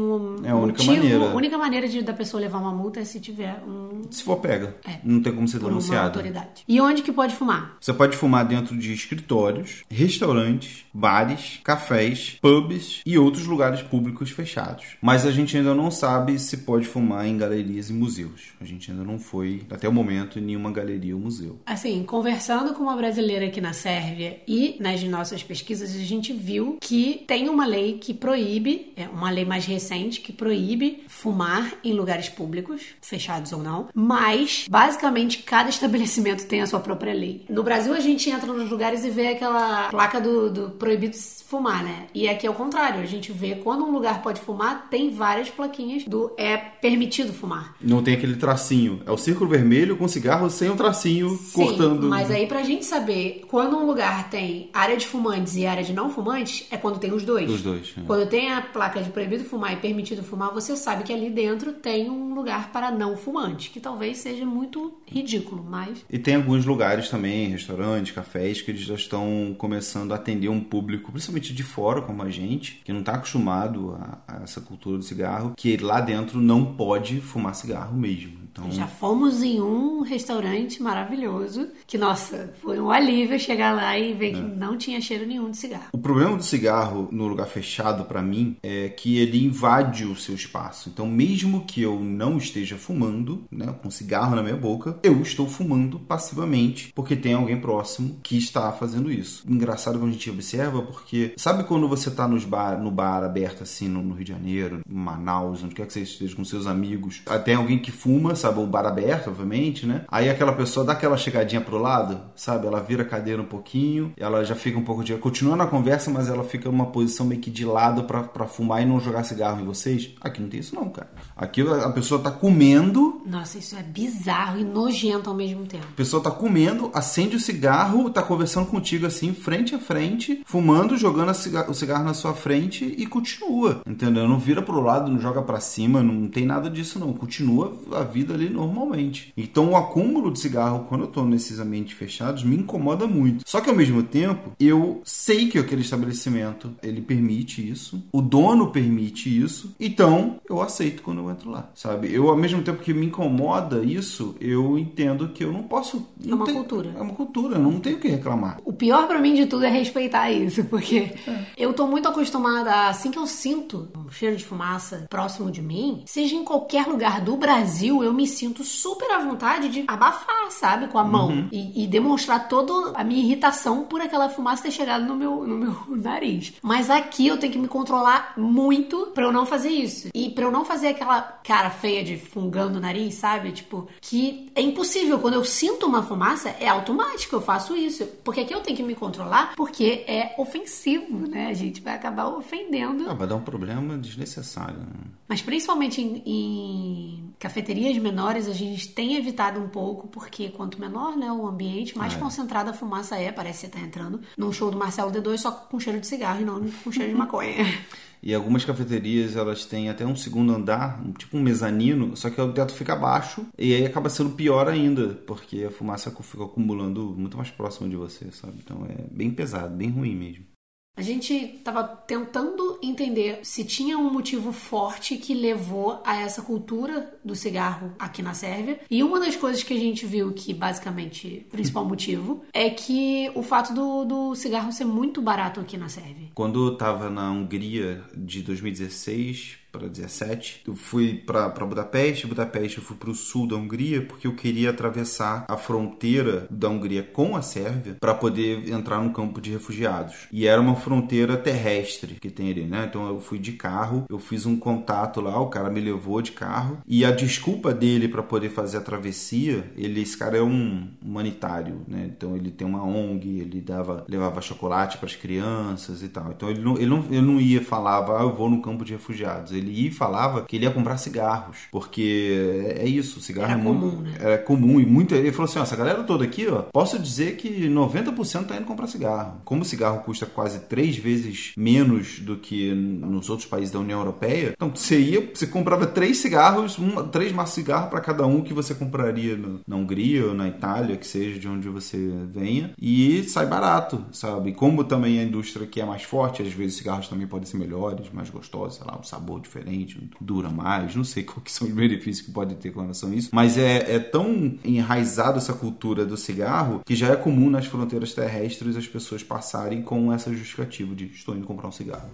S1: É a única motivo, maneira.
S2: A única maneira de, da pessoa levar uma multa é se tiver um.
S1: Se for pega. É. Não tem como ser denunciado. Uma
S2: autoridade. E onde que pode fumar?
S1: Você pode fumar dentro de escritórios, restaurantes, bares, cafés, pubs e outros lugares públicos fechados. Mas a gente ainda não sabe se pode fumar em galerias e museus. A gente ainda não foi, até o momento, em nenhuma galeria ou museu.
S2: Assim, conversando com uma brasileira aqui na Sérvia e nas nossas pesquisas, a gente viu que tem uma lei que proíbe, é uma lei mais recente, que proíbe fumar em lugares públicos, fechados ou não, mas basicamente cada estabelecimento tem a sua própria lei. No Brasil, a gente entra nos lugares e vê aquela placa do, do proibido fumar, né? E aqui é o contrário, a gente vê quando um lugar pode fumar, tem várias plaquinhas do é permitido fumar.
S1: Não tem aquele tracinho, é o círculo vermelho com cigarro cigarro sem o tracinho
S2: Sim,
S1: cortando.
S2: Mas aí pra gente saber quando um lugar tem área de fumantes e área de não fumantes, é quando tem os dois.
S1: Os dois. é.
S2: Quando tem a placa de proibido fumar e permitido fumar, você sabe que ali dentro tem um lugar para não fumante, que talvez seja muito ridículo, mas
S1: E tem alguns lugares também, restaurantes, cafés, que eles já estão começando a atender um público, principalmente de fora, como a gente, que não está acostumado a, a essa cultura do cigarro, que lá dentro não pode fumar cigarro mesmo. Então,
S2: já fomos em um restaurante maravilhoso, que nossa, foi um alívio chegar lá e ver que não tinha cheiro nenhum de cigarro.
S1: O problema do cigarro no lugar fechado, pra mim, é que ele invade o seu espaço. Então, mesmo que eu não esteja fumando, né, com cigarro na minha boca, eu estou fumando passivamente, porque tem alguém próximo que está fazendo isso. Engraçado quando a gente observa, porque sabe quando você tá nos bar, no bar aberto assim no, no Rio de Janeiro, em Manaus, onde quer que você esteja com seus amigos, ah, tem alguém que fuma, sabe, o bar aberto, obviamente, né? Aí aquela pessoa dá aquela chegadinha pro lado, sabe? Ela vira a cadeira um pouquinho, ela já fica um pouco de. Continua na conversa, mas ela fica numa posição meio que de lado pra fumar e não jogar cigarro em vocês. Aqui não tem isso, não, cara. Aqui a pessoa tá comendo,
S2: Nossa, isso é bizarro e nojento ao mesmo tempo.
S1: a pessoa tá comendo, acende o cigarro, tá conversando contigo assim, frente a frente, fumando, jogando o cigarro na sua frente e continua. Entendeu? Não vira pro lado, não joga pra cima, não tem nada disso, não. Continua a vida ali normalmente. Então o acúmulo de cigarro, quando eu tô nesses ambientes fechados, me incomoda muito. Só que ao mesmo tempo, eu sei que aquele estabelecimento ele permite isso, o dono permite isso, então eu aceito quando eu entro lá, sabe? Eu, ao mesmo tempo que me incomoda isso, eu entendo que eu não posso.
S2: É
S1: não
S2: uma
S1: tem-
S2: cultura.
S1: É uma cultura, eu não tenho o que reclamar.
S2: O pior pra mim de tudo é respeitar isso, porque eu tô muito acostumada a, assim que eu sinto um cheiro de fumaça próximo de mim, seja em qualquer lugar do Brasil, eu me sinto super à vontade de abafar, sabe, com a mão e, e demonstrar toda a minha irritação por aquela fumaça ter chegado no meu, no meu nariz. Mas aqui eu tenho que me controlar muito pra eu não fazer isso. E pra eu não fazer aquela cara feia de fungando o nariz, sabe? Tipo, que é impossível. Quando eu sinto uma fumaça, é automático, eu faço isso. Porque aqui eu tenho que me controlar, porque é ofensivo, né? A gente vai acabar ofendendo.
S1: Ah, vai dar um problema desnecessário. né?
S2: Mas principalmente em, em cafeterias menores, a gente tem evitado um pouco, porque quanto menor né, o ambiente, mais
S1: É.
S2: concentrada a fumaça é. Parece que você tá entrando num show do Marcelo D2 só com cheiro de cigarro e não com cheiro de maconha.
S1: E algumas cafeterias elas têm até um segundo andar, tipo um mezanino, só que o teto fica baixo e aí acaba sendo pior ainda, porque a fumaça fica acumulando muito mais próximo de você, sabe? Então é bem pesado, bem ruim mesmo.
S2: A gente tava tentando entender se tinha um motivo forte que levou a essa cultura do cigarro aqui na Sérvia. E uma das coisas que a gente viu que, basicamente, o principal motivo é que o fato do, do cigarro ser muito barato aqui na Sérvia.
S1: Quando eu tava na Hungria de 2016 para 17, eu fui para Budapeste, Budapeste eu fui para o sul da Hungria porque eu queria atravessar a fronteira da Hungria com a Sérvia para poder entrar no campo de refugiados. E era uma fronteira terrestre que tem ali, né? Então eu fui de carro, eu fiz um contato lá, o cara me levou de carro e a desculpa dele para poder fazer a travessia, ele esse cara é um humanitário, né? Então ele tem uma ONG, ele dava levava chocolate para as crianças e tal. Então ele não, ele não, ele não ia falava, ah, eu vou no campo de refugiados. Ele ia e falava que ele ia comprar cigarros, porque é isso, cigarro
S2: Era
S1: é
S2: comum,
S1: muito,
S2: né?
S1: é comum e muito. Ele falou assim: ó, essa galera toda aqui, ó, posso dizer que 90% tá indo comprar cigarro. Como o cigarro custa quase três vezes menos do que nos outros países da União Europeia, então você ia, você comprava três cigarros, uma, três maços de cigarro para cada um que você compraria no- na Hungria ou na Itália, que seja de onde você venha, e sai barato, sabe? Como também a indústria que é mais forte, às vezes os cigarros também podem ser melhores, mais gostosos, sei lá, um sabor diferente, dura mais, não sei que são os benefícios que pode ter com relação a isso, mas é, é tão enraizado essa cultura do cigarro que já é comum nas fronteiras terrestres as pessoas passarem com essa justificativa de estou indo comprar um cigarro.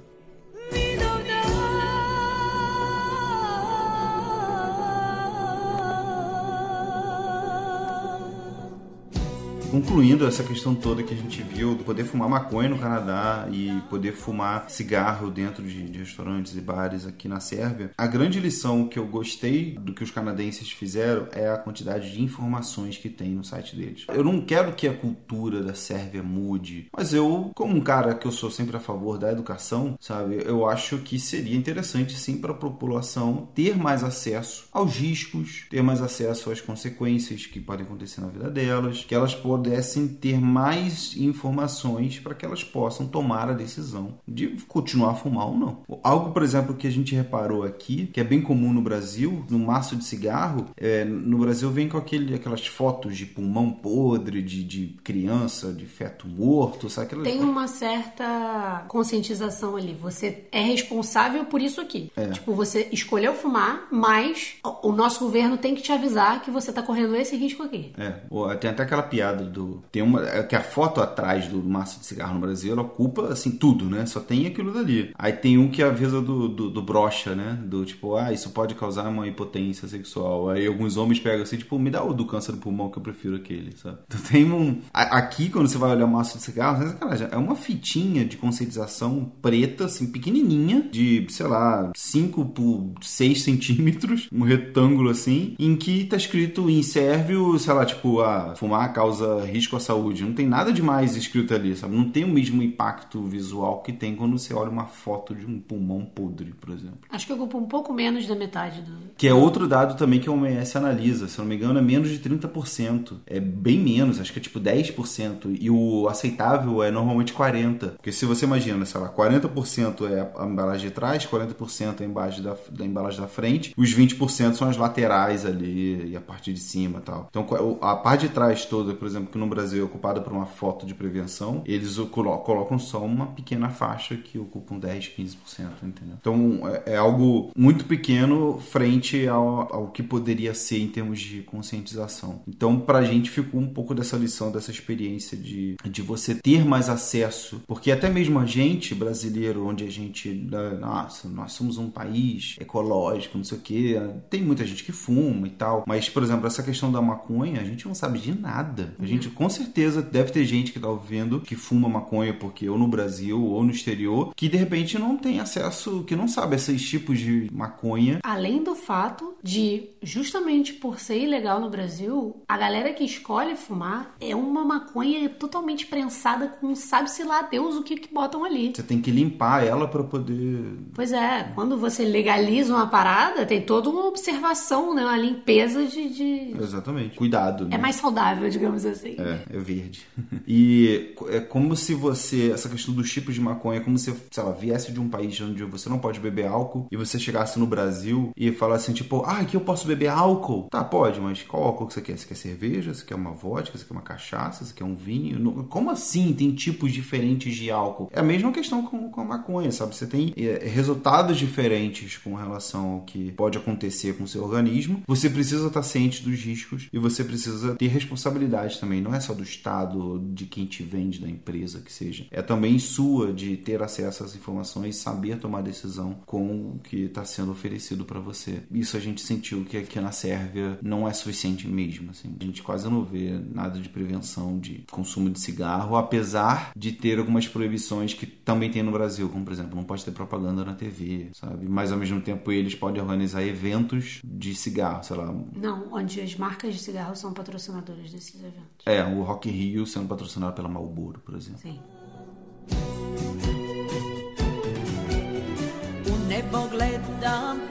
S1: Concluindo essa questão toda que a gente viu, de poder fumar maconha no Canadá e poder fumar cigarro dentro de, de restaurantes e bares aqui na Sérvia, a grande lição que eu gostei do que os canadenses fizeram é a quantidade de informações que tem no site deles. Eu não quero que a cultura da Sérvia mude, mas eu, como um cara que eu sou sempre a favor da educação, sabe, eu acho que seria interessante sim para a população ter mais acesso aos riscos, ter mais acesso às consequências que podem acontecer na vida delas, que elas pudessem ter mais informações para que elas possam tomar a decisão de continuar a fumar ou não. Algo, por exemplo, que a gente reparou aqui, que é bem comum no Brasil, no maço de cigarro, é, no Brasil vem com aquele, aquelas fotos de pulmão podre, de, de criança, de feto morto, sabe? Aquelas...
S2: Tem uma certa conscientização ali. Você é responsável por isso aqui. É. Tipo, você escolheu fumar, mas o nosso governo tem que te avisar que você está correndo esse risco aqui.
S1: É. Tem até aquela piada do. Tem uma. É que a foto atrás do maço de cigarro no Brasil ela ocupa assim tudo, né? Só tem aquilo dali. Aí tem um que avisa do, do, do brocha, né? Do tipo, ah, isso pode causar uma impotência sexual. Aí alguns homens pegam assim, tipo, me dá o do câncer do pulmão que eu prefiro aquele, sabe? Então tem um. Aqui, quando você vai olhar o maço de cigarro, é uma fitinha de conscientização preta, assim, pequenininha, de, sei lá, 5 por 6 centímetros, um retângulo assim, em que tá escrito em sérvio, sei lá, tipo, a fumar causa risco à saúde. Não tem nada demais escrito ali, sabe? Não tem o mesmo impacto visual que tem quando você olha uma foto de um pulmão podre, por exemplo.
S2: Acho que ocupa um pouco menos da metade do.
S1: Que é outro dado também que a OMS analisa, se não me engano, é menos de 30%. É bem menos, acho que é tipo 10%. E o aceitável é normalmente 40%. Porque se você imagina, sei lá, 40% é a embalagem de trás, 40% é a embalagem da, da embalagem da frente, os 20% são as laterais ali e a parte de cima e tal. Então a parte de trás toda, por exemplo, que no Brasil é ocupada por uma foto de prevenção, eles colocam só uma pequena faixa que ocupam 10, 15%, entendeu? Então é, é algo muito pequeno frente ao, ao que poderia ser em termos de conscientização. Então, pra gente ficou um pouco dessa lição, dessa experiência de, de você ter mais acesso, porque até mesmo a gente, brasileiro, onde a gente, né, nossa, nós somos um país ecológico, não sei o que, tem muita gente que fuma e tal, mas, por exemplo, essa questão da maconha, a gente não sabe de nada. A gente com certeza deve ter gente que tá ouvindo que fuma maconha porque ou no Brasil ou no exterior, que de repente não tem acesso, que não sabe esses tipos de maconha.
S2: Além do fato de, justamente por ser ilegal no Brasil, a galera que escolhe fumar é uma maconha totalmente prensada com sabe-se lá Deus o que, que botam ali.
S1: Você tem que limpar ela para poder.
S2: Pois é, quando você legaliza uma parada, tem toda uma observação, né? Uma limpeza de. de...
S1: Exatamente. Cuidado.
S2: Né? É mais saudável, digamos assim.
S1: É, é verde. E é como se você. Essa questão dos tipos de maconha, é como se, sei lá, viesse de um país onde você não pode beber álcool e você chegasse no Brasil e falasse assim, tipo, ah, aqui eu posso beber álcool. Tá, pode, mas qual álcool que você quer? Você quer cerveja? Você quer uma vodka? Você quer uma cachaça? Você quer um vinho? Como assim tem tipos diferentes de álcool? É a mesma questão com, com a maconha, sabe? Você tem é, resultados diferentes com relação ao que pode acontecer com o seu organismo. Você precisa estar ciente dos riscos e você precisa ter responsabilidade também. Não é só do Estado, de quem te vende, da empresa que seja. É também sua de ter acesso às informações, saber tomar decisão com o que está sendo oferecido para você. Isso a gente sentiu que aqui na Sérvia não é suficiente mesmo. Assim. A gente quase não vê nada de prevenção de consumo de cigarro, apesar de ter algumas proibições que também tem no Brasil, como por exemplo, não pode ter propaganda na TV, sabe? Mas ao mesmo tempo eles podem organizar eventos de cigarro, sei lá.
S2: Não, onde as marcas de cigarro são patrocinadoras desses eventos.
S1: É, o Rock Rio sendo patrocinado pela Marlboro, por exemplo.
S2: Sim.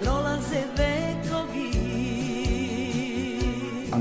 S3: prolaze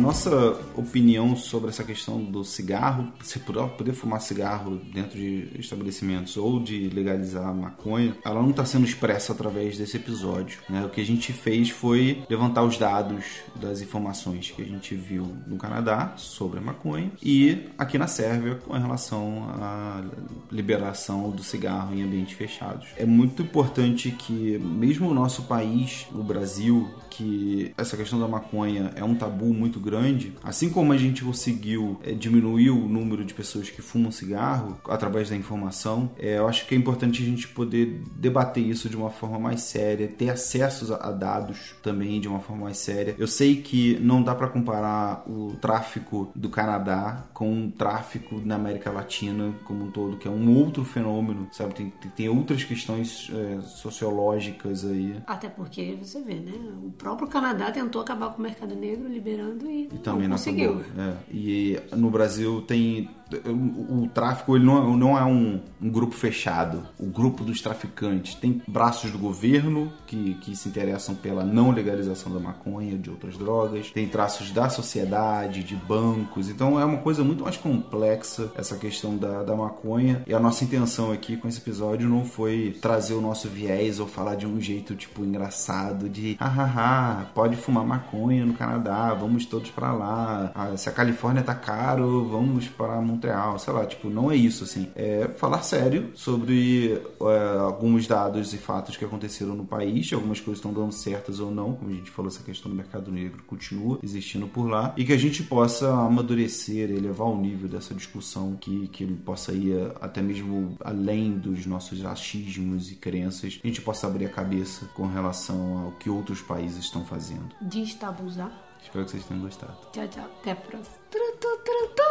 S1: nossa opinião sobre essa questão do cigarro, se poder fumar cigarro dentro de estabelecimentos ou de legalizar maconha, ela não está sendo expressa através desse episódio. Né? O que a gente fez foi levantar os dados das informações que a gente viu no Canadá sobre a maconha e aqui na Sérvia com relação à liberação do cigarro em ambientes fechados. É muito importante que, mesmo o nosso país, o Brasil, que essa questão da maconha é um tabu muito grande grande, assim como a gente conseguiu é, diminuir o número de pessoas que fumam cigarro através da informação, é, eu acho que é importante a gente poder debater isso de uma forma mais séria, ter acesso a dados também de uma forma mais séria. Eu sei que não dá para comparar o tráfico do Canadá com o tráfico na América Latina como um todo, que é um outro fenômeno, sabe? Tem, tem outras questões é, sociológicas aí.
S2: Até porque você vê, né? O próprio Canadá tentou acabar com o mercado negro, liberando e,
S1: e também
S2: não conseguiu.
S1: É. E no Brasil tem o, o, tráfico ele não, é, não é um, um, grupo fechado. O grupo dos traficantes tem braços do governo que, que se interessam pela não legalização da maconha, de outras drogas, tem traços da sociedade, de bancos. Então é uma coisa muito mais complexa essa questão da, da maconha. E a nossa intenção aqui com esse episódio não foi trazer o nosso viés ou falar de um jeito tipo engraçado de hahaha, pode fumar maconha no Canadá, vamos todos para lá. Ah, se a Califórnia tá caro, vamos para Montreal, sei lá, tipo, não é isso, assim. É falar sério sobre é, alguns dados e fatos que aconteceram no país, algumas coisas estão dando certas ou não, como a gente falou, essa questão do mercado negro continua existindo por lá, e que a gente possa amadurecer, elevar o nível dessa discussão, que, que possa ir até mesmo além dos nossos achismos e crenças, a gente possa abrir a cabeça com relação ao que outros países estão fazendo.
S2: Destabuzar.
S1: Espero que vocês tenham gostado.
S2: Tchau, tchau. Até a próxima.
S3: Tu, tu, tu, tu.